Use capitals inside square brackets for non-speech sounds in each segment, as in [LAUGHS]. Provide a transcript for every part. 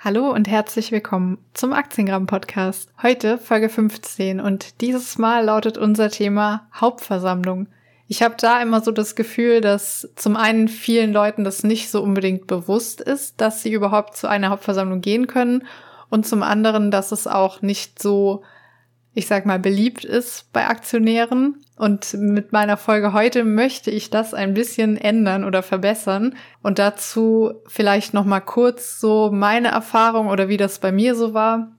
Hallo und herzlich willkommen zum Aktiengramm Podcast. Heute Folge 15 und dieses Mal lautet unser Thema Hauptversammlung. Ich habe da immer so das Gefühl, dass zum einen vielen Leuten das nicht so unbedingt bewusst ist, dass sie überhaupt zu einer Hauptversammlung gehen können und zum anderen, dass es auch nicht so ich sag mal, beliebt ist bei Aktionären. Und mit meiner Folge heute möchte ich das ein bisschen ändern oder verbessern. Und dazu vielleicht noch mal kurz so meine Erfahrung oder wie das bei mir so war.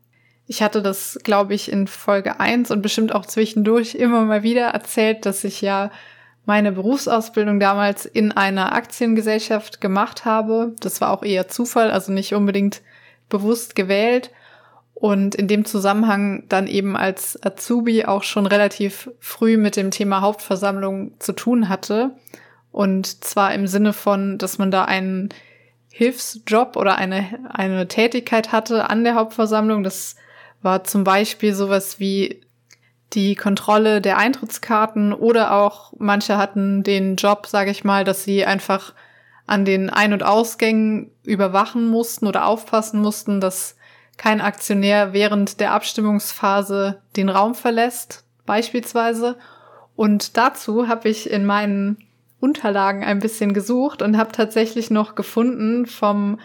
Ich hatte das, glaube ich, in Folge eins und bestimmt auch zwischendurch immer mal wieder erzählt, dass ich ja meine Berufsausbildung damals in einer Aktiengesellschaft gemacht habe. Das war auch eher Zufall, also nicht unbedingt bewusst gewählt und in dem Zusammenhang dann eben als Azubi auch schon relativ früh mit dem Thema Hauptversammlung zu tun hatte. Und zwar im Sinne von, dass man da einen Hilfsjob oder eine, eine Tätigkeit hatte an der Hauptversammlung. Das war zum Beispiel sowas wie die Kontrolle der Eintrittskarten oder auch manche hatten den Job, sage ich mal, dass sie einfach an den Ein- und Ausgängen überwachen mussten oder aufpassen mussten, dass kein Aktionär während der Abstimmungsphase den Raum verlässt, beispielsweise. Und dazu habe ich in meinen Unterlagen ein bisschen gesucht und habe tatsächlich noch gefunden vom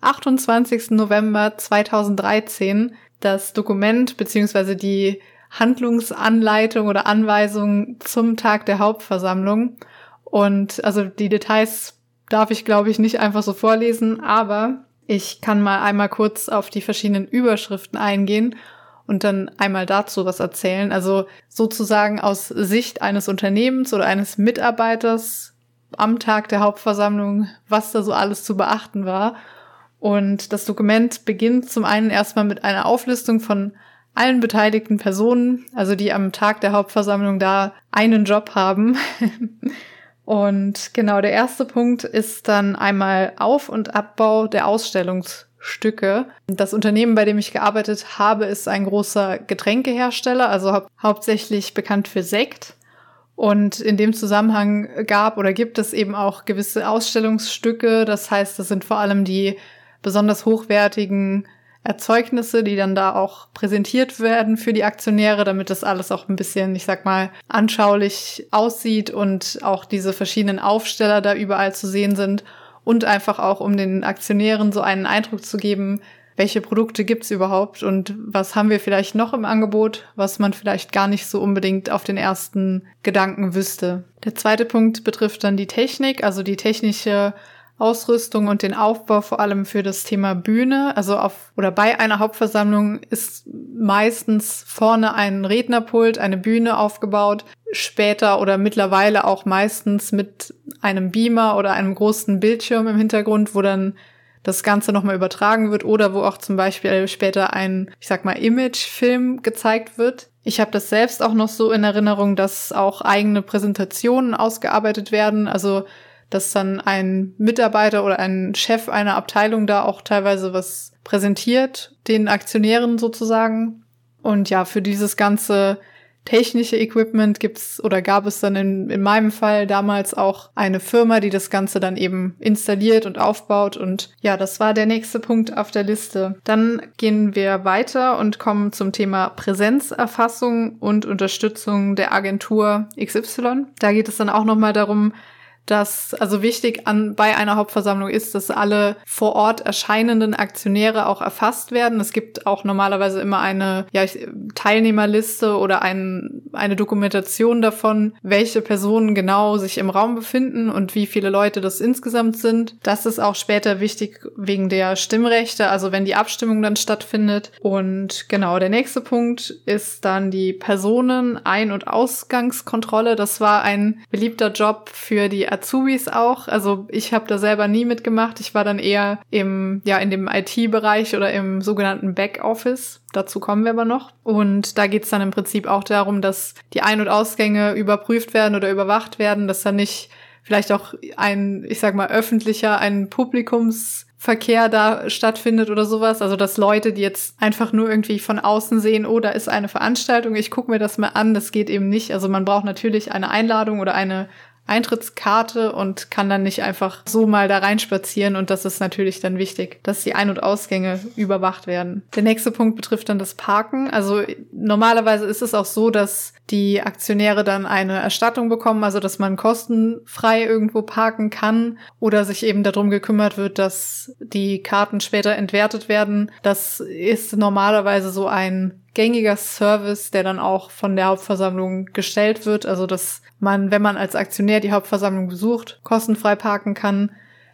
28. November 2013 das Dokument beziehungsweise die Handlungsanleitung oder Anweisung zum Tag der Hauptversammlung. Und also die Details darf ich, glaube ich, nicht einfach so vorlesen, aber ich kann mal einmal kurz auf die verschiedenen Überschriften eingehen und dann einmal dazu was erzählen. Also sozusagen aus Sicht eines Unternehmens oder eines Mitarbeiters am Tag der Hauptversammlung, was da so alles zu beachten war. Und das Dokument beginnt zum einen erstmal mit einer Auflistung von allen beteiligten Personen, also die am Tag der Hauptversammlung da einen Job haben. [LAUGHS] Und genau, der erste Punkt ist dann einmal Auf- und Abbau der Ausstellungsstücke. Das Unternehmen, bei dem ich gearbeitet habe, ist ein großer Getränkehersteller, also hau hauptsächlich bekannt für Sekt. Und in dem Zusammenhang gab oder gibt es eben auch gewisse Ausstellungsstücke. Das heißt, das sind vor allem die besonders hochwertigen Erzeugnisse, die dann da auch präsentiert werden für die Aktionäre, damit das alles auch ein bisschen, ich sag mal, anschaulich aussieht und auch diese verschiedenen Aufsteller da überall zu sehen sind und einfach auch, um den Aktionären so einen Eindruck zu geben, welche Produkte gibt's überhaupt und was haben wir vielleicht noch im Angebot, was man vielleicht gar nicht so unbedingt auf den ersten Gedanken wüsste. Der zweite Punkt betrifft dann die Technik, also die technische Ausrüstung und den Aufbau vor allem für das Thema Bühne. Also auf oder bei einer Hauptversammlung ist meistens vorne ein Rednerpult, eine Bühne aufgebaut, später oder mittlerweile auch meistens mit einem Beamer oder einem großen Bildschirm im Hintergrund, wo dann das Ganze nochmal übertragen wird oder wo auch zum Beispiel später ein, ich sag mal, Imagefilm gezeigt wird. Ich habe das selbst auch noch so in Erinnerung, dass auch eigene Präsentationen ausgearbeitet werden. Also dass dann ein Mitarbeiter oder ein Chef einer Abteilung da auch teilweise was präsentiert, den Aktionären sozusagen. Und ja, für dieses ganze technische Equipment gibt's oder gab es dann in, in meinem Fall damals auch eine Firma, die das Ganze dann eben installiert und aufbaut. Und ja, das war der nächste Punkt auf der Liste. Dann gehen wir weiter und kommen zum Thema Präsenzerfassung und Unterstützung der Agentur XY. Da geht es dann auch nochmal darum, dass also wichtig an bei einer Hauptversammlung ist, dass alle vor Ort erscheinenden Aktionäre auch erfasst werden. Es gibt auch normalerweise immer eine ja, Teilnehmerliste oder ein, eine Dokumentation davon, welche Personen genau sich im Raum befinden und wie viele Leute das insgesamt sind. Das ist auch später wichtig wegen der Stimmrechte, also wenn die Abstimmung dann stattfindet. Und genau, der nächste Punkt ist dann die Personen Ein- und Ausgangskontrolle. Das war ein beliebter Job für die Azubis auch. Also ich habe da selber nie mitgemacht. Ich war dann eher im, ja, in dem IT-Bereich oder im sogenannten Backoffice. Dazu kommen wir aber noch. Und da geht's dann im Prinzip auch darum, dass die Ein- und Ausgänge überprüft werden oder überwacht werden, dass da nicht vielleicht auch ein, ich sag mal, öffentlicher, ein Publikumsverkehr da stattfindet oder sowas. Also dass Leute, die jetzt einfach nur irgendwie von außen sehen, oh, da ist eine Veranstaltung, ich gucke mir das mal an, das geht eben nicht. Also man braucht natürlich eine Einladung oder eine Eintrittskarte und kann dann nicht einfach so mal da reinspazieren. Und das ist natürlich dann wichtig, dass die Ein- und Ausgänge überwacht werden. Der nächste Punkt betrifft dann das Parken. Also normalerweise ist es auch so, dass die Aktionäre dann eine Erstattung bekommen, also dass man kostenfrei irgendwo parken kann oder sich eben darum gekümmert wird, dass die Karten später entwertet werden. Das ist normalerweise so ein gängiger Service, der dann auch von der Hauptversammlung gestellt wird. Also dass man, wenn man als Aktionär die Hauptversammlung besucht, kostenfrei parken kann.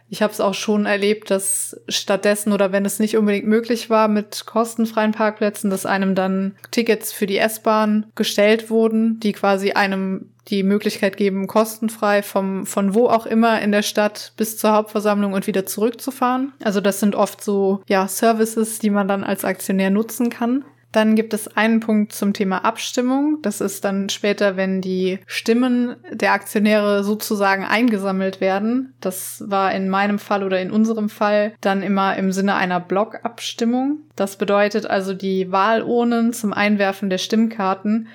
Ich habe es auch schon erlebt, dass stattdessen oder wenn es nicht unbedingt möglich war mit kostenfreien Parkplätzen, dass einem dann Tickets für die S-Bahn gestellt wurden, die quasi einem die Möglichkeit geben, kostenfrei vom, von wo auch immer in der Stadt bis zur Hauptversammlung und wieder zurückzufahren. Also das sind oft so, ja, Services, die man dann als Aktionär nutzen kann. Dann gibt es einen Punkt zum Thema Abstimmung. Das ist dann später, wenn die Stimmen der Aktionäre sozusagen eingesammelt werden. Das war in meinem Fall oder in unserem Fall dann immer im Sinne einer Blockabstimmung. Das bedeutet also die Wahlurnen zum Einwerfen der Stimmkarten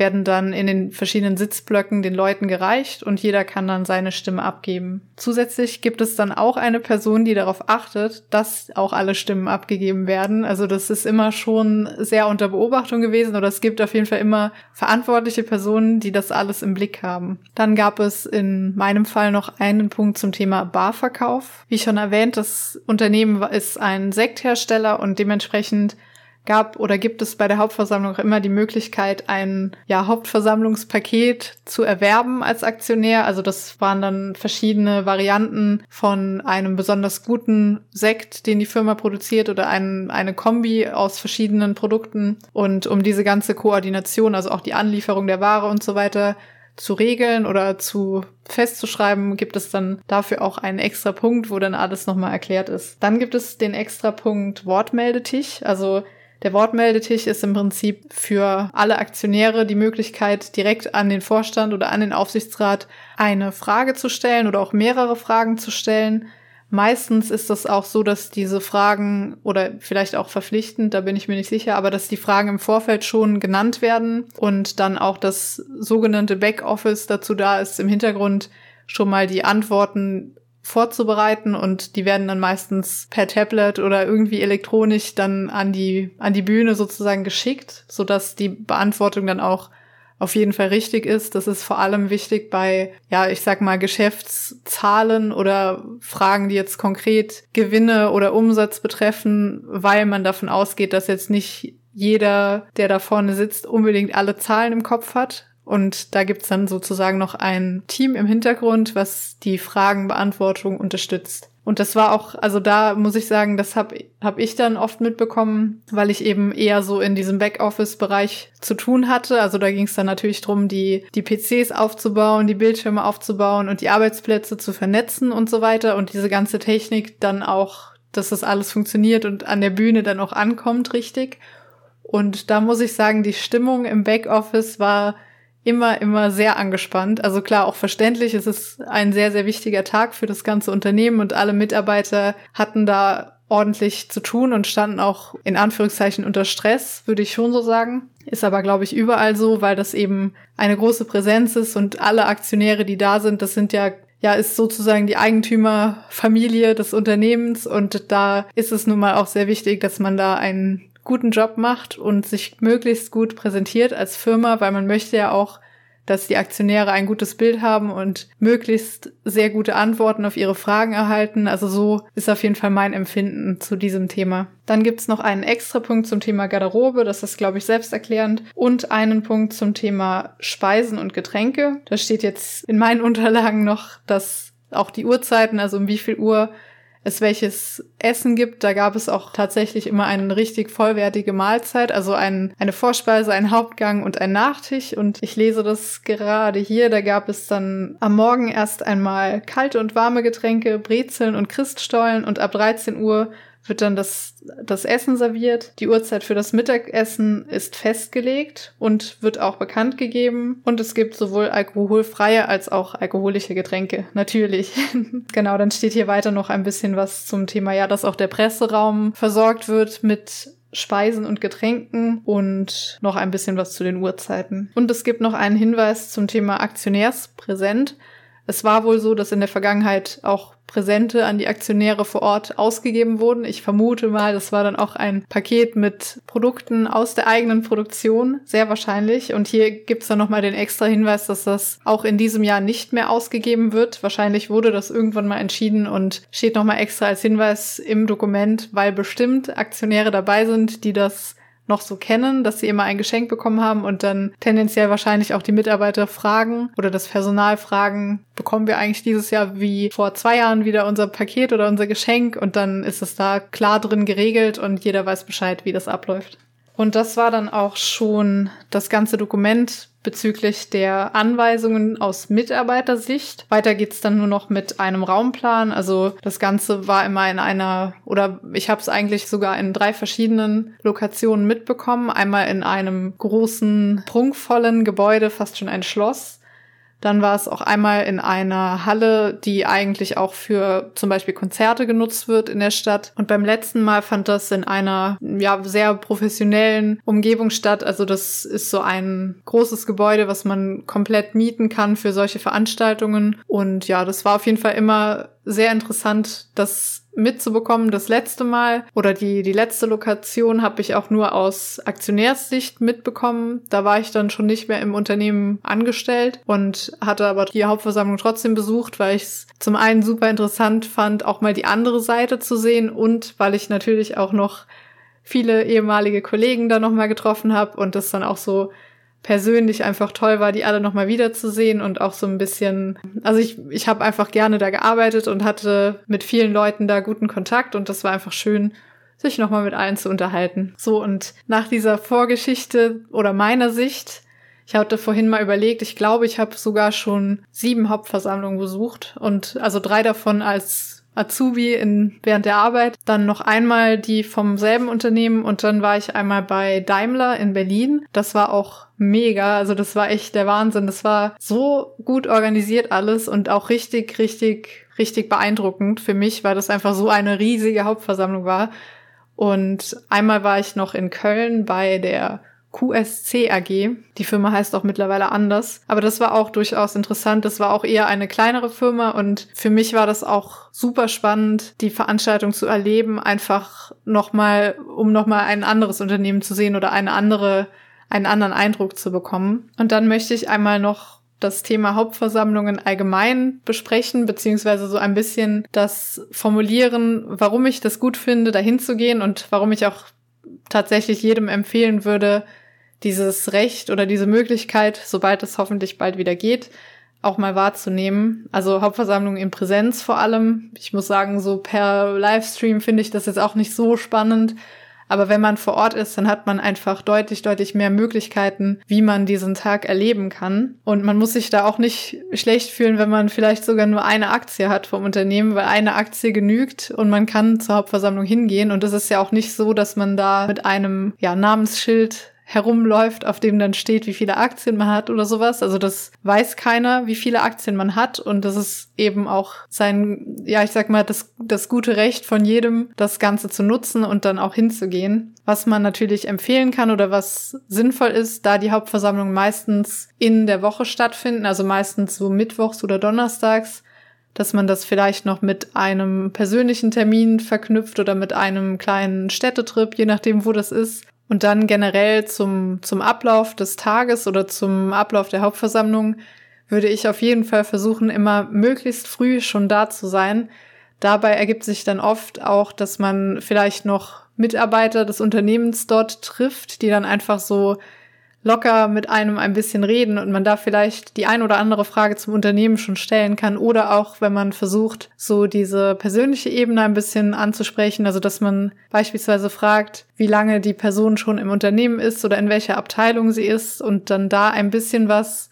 werden dann in den verschiedenen Sitzblöcken den Leuten gereicht und jeder kann dann seine Stimme abgeben. Zusätzlich gibt es dann auch eine Person, die darauf achtet, dass auch alle Stimmen abgegeben werden. Also das ist immer schon sehr unter Beobachtung gewesen oder es gibt auf jeden Fall immer verantwortliche Personen, die das alles im Blick haben. Dann gab es in meinem Fall noch einen Punkt zum Thema Barverkauf. Wie schon erwähnt, das Unternehmen ist ein Sekthersteller und dementsprechend gab oder gibt es bei der Hauptversammlung immer die Möglichkeit, ein ja, Hauptversammlungspaket zu erwerben als Aktionär. Also das waren dann verschiedene Varianten von einem besonders guten Sekt, den die Firma produziert oder ein, eine Kombi aus verschiedenen Produkten. Und um diese ganze Koordination, also auch die Anlieferung der Ware und so weiter, zu regeln oder zu festzuschreiben, gibt es dann dafür auch einen extra Punkt, wo dann alles nochmal erklärt ist. Dann gibt es den extra Punkt Wortmeldetisch. Also der Wortmeldetisch ist im Prinzip für alle Aktionäre die Möglichkeit, direkt an den Vorstand oder an den Aufsichtsrat eine Frage zu stellen oder auch mehrere Fragen zu stellen. Meistens ist das auch so, dass diese Fragen oder vielleicht auch verpflichtend, da bin ich mir nicht sicher, aber dass die Fragen im Vorfeld schon genannt werden und dann auch das sogenannte Backoffice dazu da ist, im Hintergrund schon mal die Antworten vorzubereiten und die werden dann meistens per Tablet oder irgendwie elektronisch dann an die, an die Bühne sozusagen geschickt, sodass die Beantwortung dann auch auf jeden Fall richtig ist. Das ist vor allem wichtig bei, ja, ich sag mal, Geschäftszahlen oder Fragen, die jetzt konkret Gewinne oder Umsatz betreffen, weil man davon ausgeht, dass jetzt nicht jeder, der da vorne sitzt, unbedingt alle Zahlen im Kopf hat. Und da gibt's dann sozusagen noch ein Team im Hintergrund, was die Fragenbeantwortung unterstützt. Und das war auch, also da muss ich sagen, das habe hab ich dann oft mitbekommen, weil ich eben eher so in diesem Backoffice-Bereich zu tun hatte. Also da ging es dann natürlich drum, die, die PCs aufzubauen, die Bildschirme aufzubauen und die Arbeitsplätze zu vernetzen und so weiter. Und diese ganze Technik dann auch, dass das alles funktioniert und an der Bühne dann auch ankommt, richtig. Und da muss ich sagen, die Stimmung im Backoffice war immer, immer sehr angespannt. Also klar, auch verständlich. Es ist ein sehr, sehr wichtiger Tag für das ganze Unternehmen und alle Mitarbeiter hatten da ordentlich zu tun und standen auch in Anführungszeichen unter Stress, würde ich schon so sagen. Ist aber, glaube ich, überall so, weil das eben eine große Präsenz ist und alle Aktionäre, die da sind, das sind ja ja, ist sozusagen die Eigentümerfamilie des Unternehmens und da ist es nun mal auch sehr wichtig, dass man da einen guten Job macht und sich möglichst gut präsentiert als Firma, weil man möchte ja auch, dass die Aktionäre ein gutes Bild haben und möglichst sehr gute Antworten auf ihre Fragen erhalten. Also so ist auf jeden Fall mein Empfinden zu diesem Thema. Dann gibt's noch einen extra Punkt zum Thema Garderobe, das ist, glaube ich, selbsterklärend. Und einen Punkt zum Thema Speisen und Getränke. Da steht jetzt in meinen Unterlagen noch, dass auch die Uhrzeiten, also um wie viel Uhr es welches Essen gibt. Da gab es auch tatsächlich immer eine richtig vollwertige Mahlzeit, also ein, eine Vorspeise, ein Hauptgang und ein Nachtisch. Und ich lese das gerade hier. Da gab es dann am Morgen erst einmal kalte und warme Getränke, Brezeln und Christstollen und ab 13 Uhr wird dann das, das Essen serviert. Die Uhrzeit für das Mittagessen ist festgelegt und wird auch bekannt gegeben. Und es gibt sowohl alkoholfreie als auch alkoholische Getränke. Natürlich. [LAUGHS] genau, dann steht hier weiter noch ein bisschen was zum Thema, ja, dass auch der Presseraum versorgt wird mit Speisen und Getränken und noch ein bisschen was zu den Uhrzeiten. Und es gibt noch einen Hinweis zum Thema Aktionärspräsent. Es war wohl so, dass in der Vergangenheit auch Präsente an die Aktionäre vor Ort ausgegeben wurden. Ich vermute mal, das war dann auch ein Paket mit Produkten aus der eigenen Produktion, sehr wahrscheinlich. Und hier gibt's dann nochmal den extra Hinweis, dass das auch in diesem Jahr nicht mehr ausgegeben wird. Wahrscheinlich wurde das irgendwann mal entschieden und steht nochmal extra als Hinweis im Dokument, weil bestimmt Aktionäre dabei sind, die das noch so kennen, dass sie immer ein Geschenk bekommen haben und dann tendenziell wahrscheinlich auch die Mitarbeiter fragen oder das Personal fragen, bekommen wir eigentlich dieses Jahr wie vor zwei Jahren wieder unser Paket oder unser Geschenk und dann ist es da klar drin geregelt und jeder weiß Bescheid, wie das abläuft. Und das war dann auch schon das ganze Dokument bezüglich der Anweisungen aus Mitarbeitersicht. Weiter geht's dann nur noch mit einem Raumplan. Also das Ganze war immer in einer, oder ich habe es eigentlich sogar in drei verschiedenen Lokationen mitbekommen. Einmal in einem großen, prunkvollen Gebäude, fast schon ein Schloss dann war es auch einmal in einer Halle, die eigentlich auch für zum Beispiel Konzerte genutzt wird in der Stadt. Und beim letzten Mal fand das in einer ja sehr professionellen Umgebung statt. Also das ist so ein großes Gebäude, was man komplett mieten kann für solche Veranstaltungen. Und ja, das war auf jeden Fall immer sehr interessant, das mitzubekommen. Das letzte Mal oder die, die letzte Lokation habe ich auch nur aus Aktionärssicht mitbekommen. Da war ich dann schon nicht mehr im Unternehmen angestellt und hatte aber die Hauptversammlung trotzdem besucht, weil ich es zum einen super interessant fand, auch mal die andere Seite zu sehen und weil ich natürlich auch noch viele ehemalige Kollegen da nochmal getroffen habe und das dann auch so persönlich einfach toll war, die alle nochmal wiederzusehen und auch so ein bisschen, also ich, ich habe einfach gerne da gearbeitet und hatte mit vielen Leuten da guten Kontakt und das war einfach schön, sich nochmal mit allen zu unterhalten. So, und nach dieser Vorgeschichte oder meiner Sicht, ich hatte vorhin mal überlegt, ich glaube, ich habe sogar schon sieben Hauptversammlungen besucht und also drei davon als Azubi in, während der Arbeit. Dann noch einmal die vom selben Unternehmen und dann war ich einmal bei Daimler in Berlin. Das war auch mega. Also das war echt der Wahnsinn. Das war so gut organisiert alles und auch richtig, richtig, richtig beeindruckend für mich, weil das einfach so eine riesige Hauptversammlung war. Und einmal war ich noch in Köln bei der QSC AG. Die Firma heißt auch mittlerweile anders. Aber das war auch durchaus interessant. Das war auch eher eine kleinere Firma und für mich war das auch super spannend, die Veranstaltung zu erleben, einfach nochmal, um nochmal ein anderes Unternehmen zu sehen oder eine andere, einen anderen Eindruck zu bekommen. Und dann möchte ich einmal noch das Thema Hauptversammlungen allgemein besprechen, beziehungsweise so ein bisschen das formulieren, warum ich das gut finde, dahin zu gehen und warum ich auch tatsächlich jedem empfehlen würde, dieses Recht oder diese Möglichkeit, sobald es hoffentlich bald wieder geht, auch mal wahrzunehmen. Also Hauptversammlung in Präsenz vor allem. Ich muss sagen, so per Livestream finde ich das jetzt auch nicht so spannend. Aber wenn man vor Ort ist, dann hat man einfach deutlich, deutlich mehr Möglichkeiten, wie man diesen Tag erleben kann. Und man muss sich da auch nicht schlecht fühlen, wenn man vielleicht sogar nur eine Aktie hat vom Unternehmen, weil eine Aktie genügt und man kann zur Hauptversammlung hingehen. Und es ist ja auch nicht so, dass man da mit einem ja, Namensschild herumläuft, auf dem dann steht, wie viele Aktien man hat oder sowas. Also das weiß keiner, wie viele Aktien man hat und das ist eben auch sein, ja, ich sag mal, das, das gute Recht von jedem, das Ganze zu nutzen und dann auch hinzugehen. Was man natürlich empfehlen kann oder was sinnvoll ist, da die Hauptversammlungen meistens in der Woche stattfinden, also meistens so mittwochs oder donnerstags, dass man das vielleicht noch mit einem persönlichen Termin verknüpft oder mit einem kleinen Städtetrip, je nachdem, wo das ist, und dann generell zum, zum Ablauf des Tages oder zum Ablauf der Hauptversammlung würde ich auf jeden Fall versuchen, immer möglichst früh schon da zu sein. Dabei ergibt sich dann oft auch, dass man vielleicht noch Mitarbeiter des Unternehmens dort trifft, die dann einfach so locker mit einem ein bisschen reden und man da vielleicht die ein oder andere Frage zum Unternehmen schon stellen kann oder auch, wenn man versucht, so diese persönliche Ebene ein bisschen anzusprechen, also dass man beispielsweise fragt, wie lange die Person schon im Unternehmen ist oder in welcher Abteilung sie ist und dann da ein bisschen was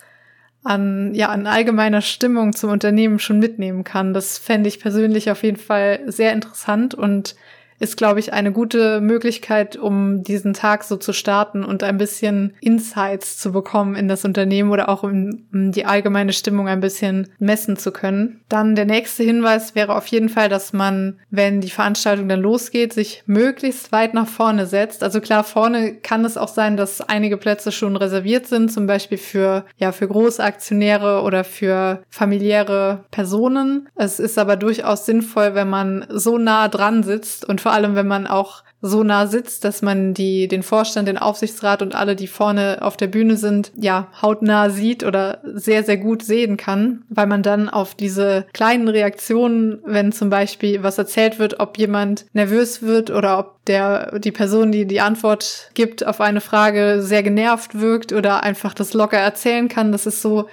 an, ja, an allgemeiner Stimmung zum Unternehmen schon mitnehmen kann. Das fände ich persönlich auf jeden Fall sehr interessant und ist, glaube ich, eine gute Möglichkeit, um diesen Tag so zu starten und ein bisschen Insights zu bekommen in das Unternehmen oder auch um, um die allgemeine Stimmung ein bisschen messen zu können. Dann der nächste Hinweis wäre auf jeden Fall, dass man, wenn die Veranstaltung dann losgeht, sich möglichst weit nach vorne setzt. Also klar, vorne kann es auch sein, dass einige Plätze schon reserviert sind, zum Beispiel für, ja, für Großaktionäre oder für familiäre Personen. Es ist aber durchaus sinnvoll, wenn man so nah dran sitzt und vor allem, wenn man auch so nah sitzt, dass man die, den Vorstand, den Aufsichtsrat und alle, die vorne auf der Bühne sind, ja, hautnah sieht oder sehr, sehr gut sehen kann, weil man dann auf diese kleinen Reaktionen, wenn zum Beispiel was erzählt wird, ob jemand nervös wird oder ob der, die Person, die die Antwort gibt auf eine Frage, sehr genervt wirkt oder einfach das locker erzählen kann, das ist so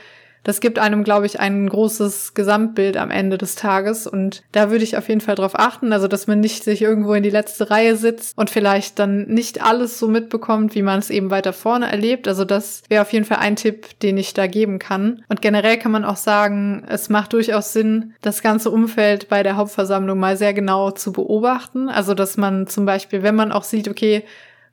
das gibt einem, glaube ich, ein großes Gesamtbild am Ende des Tages. Und da würde ich auf jeden Fall drauf achten, also dass man nicht sich irgendwo in die letzte Reihe sitzt und vielleicht dann nicht alles so mitbekommt, wie man es eben weiter vorne erlebt. Also das wäre auf jeden Fall ein Tipp, den ich da geben kann. Und generell kann man auch sagen, es macht durchaus Sinn, das ganze Umfeld bei der Hauptversammlung mal sehr genau zu beobachten. Also dass man zum Beispiel, wenn man auch sieht, okay,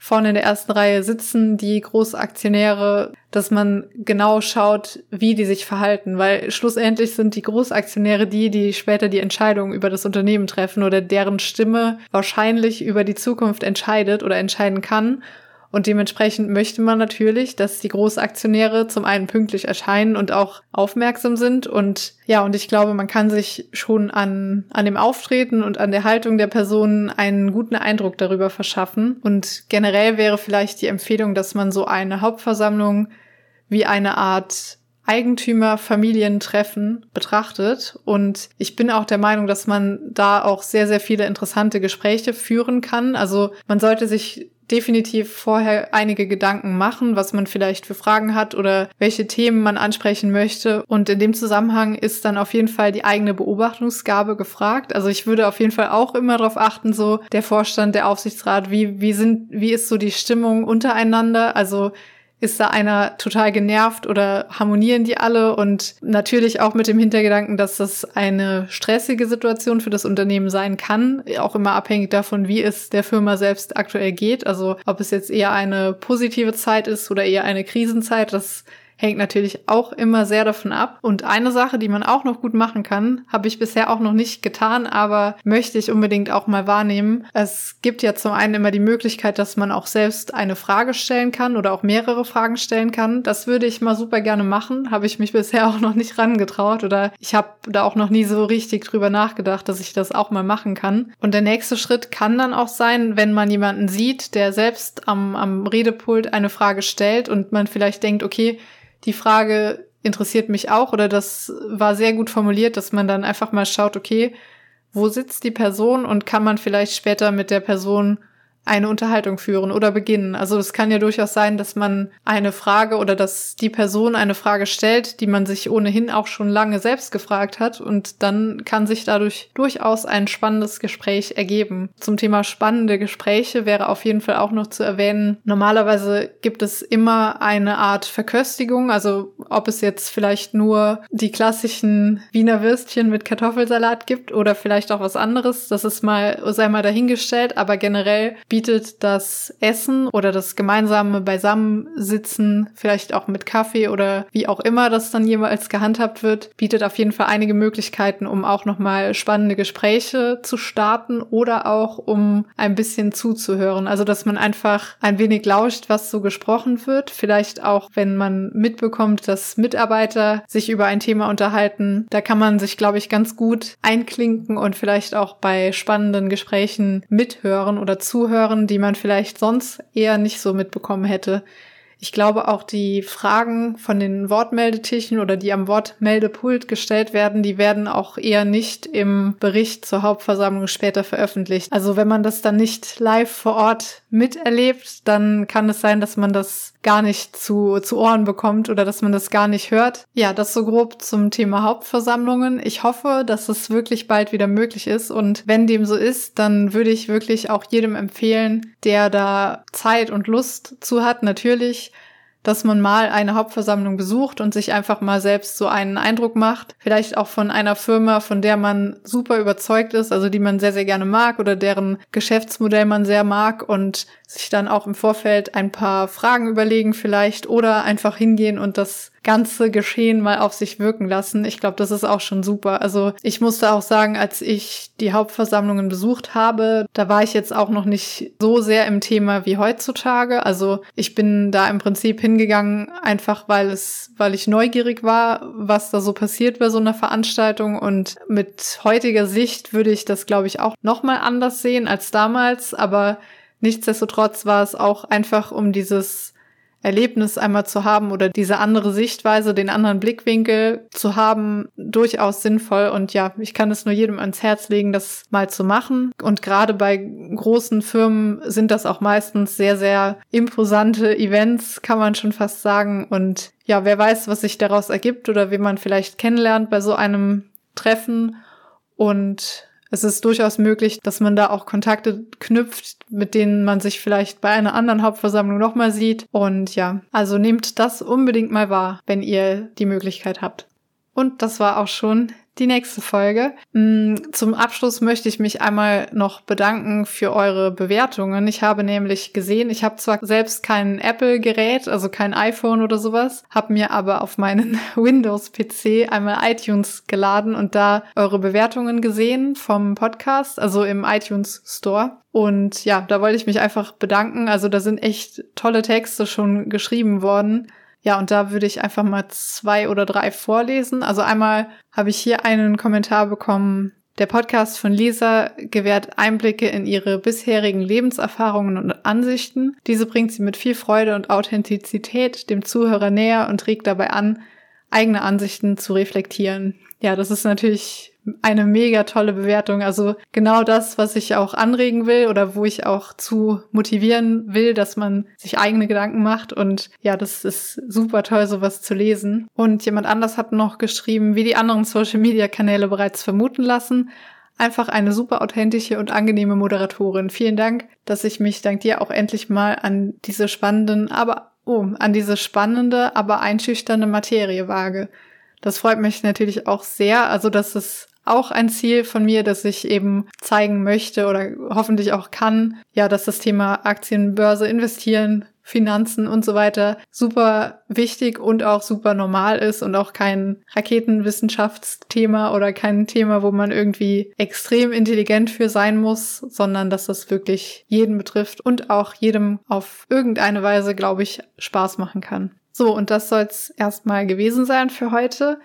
vorne in der ersten Reihe sitzen, die Großaktionäre, dass man genau schaut, wie die sich verhalten, weil schlussendlich sind die Großaktionäre die, die später die Entscheidung über das Unternehmen treffen oder deren Stimme wahrscheinlich über die Zukunft entscheidet oder entscheiden kann. Und dementsprechend möchte man natürlich, dass die Großaktionäre zum einen pünktlich erscheinen und auch aufmerksam sind. Und ja, und ich glaube, man kann sich schon an, an dem Auftreten und an der Haltung der Personen einen guten Eindruck darüber verschaffen. Und generell wäre vielleicht die Empfehlung, dass man so eine Hauptversammlung wie eine Art Eigentümer-Familientreffen betrachtet. Und ich bin auch der Meinung, dass man da auch sehr, sehr viele interessante Gespräche führen kann. Also man sollte sich definitiv vorher einige Gedanken machen, was man vielleicht für Fragen hat oder welche Themen man ansprechen möchte. Und in dem Zusammenhang ist dann auf jeden Fall die eigene Beobachtungsgabe gefragt. Also ich würde auf jeden Fall auch immer darauf achten, so der Vorstand, der Aufsichtsrat, wie, wie sind, wie ist so die Stimmung untereinander? Also ist da einer total genervt oder harmonieren die alle? Und natürlich auch mit dem Hintergedanken, dass das eine stressige Situation für das Unternehmen sein kann, auch immer abhängig davon, wie es der Firma selbst aktuell geht. Also ob es jetzt eher eine positive Zeit ist oder eher eine Krisenzeit, das hängt natürlich auch immer sehr davon ab. Und eine Sache, die man auch noch gut machen kann, habe ich bisher auch noch nicht getan, aber möchte ich unbedingt auch mal wahrnehmen. Es gibt ja zum einen immer die Möglichkeit, dass man auch selbst eine Frage stellen kann oder auch mehrere Fragen stellen kann. Das würde ich mal super gerne machen. Habe ich mich bisher [LAUGHS] auch noch nicht rangetraut oder ich habe da auch noch nie so richtig drüber nachgedacht, dass ich das auch mal machen kann. Und der nächste Schritt kann dann auch sein, wenn man jemanden sieht, der selbst am, am Redepult eine Frage stellt und man vielleicht denkt, okay, die Frage interessiert mich auch oder das war sehr gut formuliert, dass man dann einfach mal schaut, okay, wo sitzt die Person und kann man vielleicht später mit der Person eine Unterhaltung führen oder beginnen. Also es kann ja durchaus sein, dass man eine Frage oder dass die Person eine Frage stellt, die man sich ohnehin auch schon lange selbst gefragt hat. Und dann kann sich dadurch durchaus ein spannendes Gespräch ergeben. Zum Thema spannende Gespräche wäre auf jeden Fall auch noch zu erwähnen, normalerweise gibt es immer eine Art Verköstigung, also ob es jetzt vielleicht nur die klassischen Wiener Würstchen mit Kartoffelsalat gibt oder vielleicht auch was anderes, das ist mal, sei mal dahingestellt, aber generell bietet das Essen oder das gemeinsame Beisammensitzen, vielleicht auch mit Kaffee oder wie auch immer das dann jeweils gehandhabt wird, bietet auf jeden Fall einige Möglichkeiten, um auch nochmal spannende Gespräche zu starten oder auch um ein bisschen zuzuhören. Also, dass man einfach ein wenig lauscht, was so gesprochen wird. Vielleicht auch, wenn man mitbekommt, dass Mitarbeiter sich über ein Thema unterhalten. Da kann man sich, glaube ich, ganz gut einklinken und vielleicht auch bei spannenden Gesprächen mithören oder zuhören hören, die man vielleicht sonst eher nicht so mitbekommen hätte. Ich glaube auch die Fragen von den Wortmeldetischen oder die am Wortmeldepult gestellt werden, die werden auch eher nicht im Bericht zur Hauptversammlung später veröffentlicht. Also wenn man das dann nicht live vor Ort miterlebt, dann kann es sein, dass man das gar nicht zu, zu Ohren bekommt oder dass man das gar nicht hört. Ja, das so grob zum Thema Hauptversammlungen. Ich hoffe, dass es wirklich bald wieder möglich ist und wenn dem so ist, dann würde ich wirklich auch jedem empfehlen, der da Zeit und Lust zu hat, natürlich dass man mal eine Hauptversammlung besucht und sich einfach mal selbst so einen Eindruck macht. Vielleicht auch von einer Firma, von der man super überzeugt ist, also die man sehr, sehr gerne mag oder deren Geschäftsmodell man sehr mag und sich dann auch im Vorfeld ein paar Fragen überlegen vielleicht oder einfach hingehen und das ganze Geschehen mal auf sich wirken lassen. Ich glaube, das ist auch schon super. Also ich musste auch sagen, als ich die Hauptversammlungen besucht habe, da war ich jetzt auch noch nicht so sehr im Thema wie heutzutage. Also ich bin da im Prinzip hingegangen, einfach weil es, weil ich neugierig war, was da so passiert bei so einer Veranstaltung. Und mit heutiger Sicht würde ich das, glaube ich, auch nochmal anders sehen als damals. Aber nichtsdestotrotz war es auch einfach um dieses Erlebnis einmal zu haben oder diese andere Sichtweise, den anderen Blickwinkel zu haben, durchaus sinnvoll. Und ja, ich kann es nur jedem ans Herz legen, das mal zu machen. Und gerade bei großen Firmen sind das auch meistens sehr, sehr imposante Events, kann man schon fast sagen. Und ja, wer weiß, was sich daraus ergibt oder wie man vielleicht kennenlernt bei so einem Treffen. Und es ist durchaus möglich, dass man da auch Kontakte knüpft, mit denen man sich vielleicht bei einer anderen Hauptversammlung nochmal sieht. Und ja, also nehmt das unbedingt mal wahr, wenn ihr die Möglichkeit habt. Und das war auch schon die nächste Folge. Mm, zum Abschluss möchte ich mich einmal noch bedanken für eure Bewertungen. Ich habe nämlich gesehen, ich habe zwar selbst kein Apple-Gerät, also kein iPhone oder sowas, habe mir aber auf meinen [LAUGHS] Windows-PC einmal iTunes geladen und da eure Bewertungen gesehen vom Podcast, also im iTunes Store. Und ja, da wollte ich mich einfach bedanken. Also da sind echt tolle Texte schon geschrieben worden. Ja, und da würde ich einfach mal zwei oder drei vorlesen. Also einmal habe ich hier einen Kommentar bekommen. Der Podcast von Lisa gewährt Einblicke in ihre bisherigen Lebenserfahrungen und Ansichten. Diese bringt sie mit viel Freude und Authentizität dem Zuhörer näher und regt dabei an, eigene Ansichten zu reflektieren. Ja, das ist natürlich eine mega tolle Bewertung. Also genau das, was ich auch anregen will oder wo ich auch zu motivieren will, dass man sich eigene Gedanken macht. Und ja, das ist super toll, sowas zu lesen. Und jemand anders hat noch geschrieben, wie die anderen Social-Media-Kanäle bereits vermuten lassen. Einfach eine super authentische und angenehme Moderatorin. Vielen Dank, dass ich mich dank dir auch endlich mal an diese spannenden, aber oh, an diese spannende, aber einschüchternde Materie wage. Das freut mich natürlich auch sehr. Also, dass es auch ein Ziel von mir, dass ich eben zeigen möchte oder hoffentlich auch kann, ja, dass das Thema Aktienbörse investieren, Finanzen und so weiter super wichtig und auch super normal ist und auch kein Raketenwissenschaftsthema oder kein Thema, wo man irgendwie extrem intelligent für sein muss, sondern dass das wirklich jeden betrifft und auch jedem auf irgendeine Weise, glaube ich, Spaß machen kann. So, und das soll es erstmal gewesen sein für heute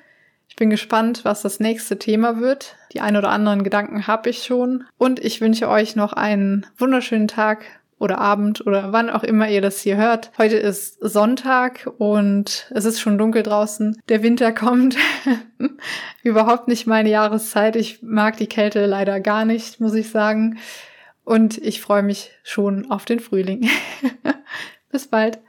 bin gespannt, was das nächste Thema wird. Die ein oder anderen Gedanken habe ich schon. Und ich wünsche euch noch einen wunderschönen Tag oder Abend oder wann auch immer ihr das hier hört. Heute ist Sonntag und es ist schon dunkel draußen. Der Winter kommt. [LAUGHS] Überhaupt nicht meine Jahreszeit. Ich mag die Kälte leider gar nicht, muss ich sagen. Und ich freue mich schon auf den Frühling. [LAUGHS] Bis bald.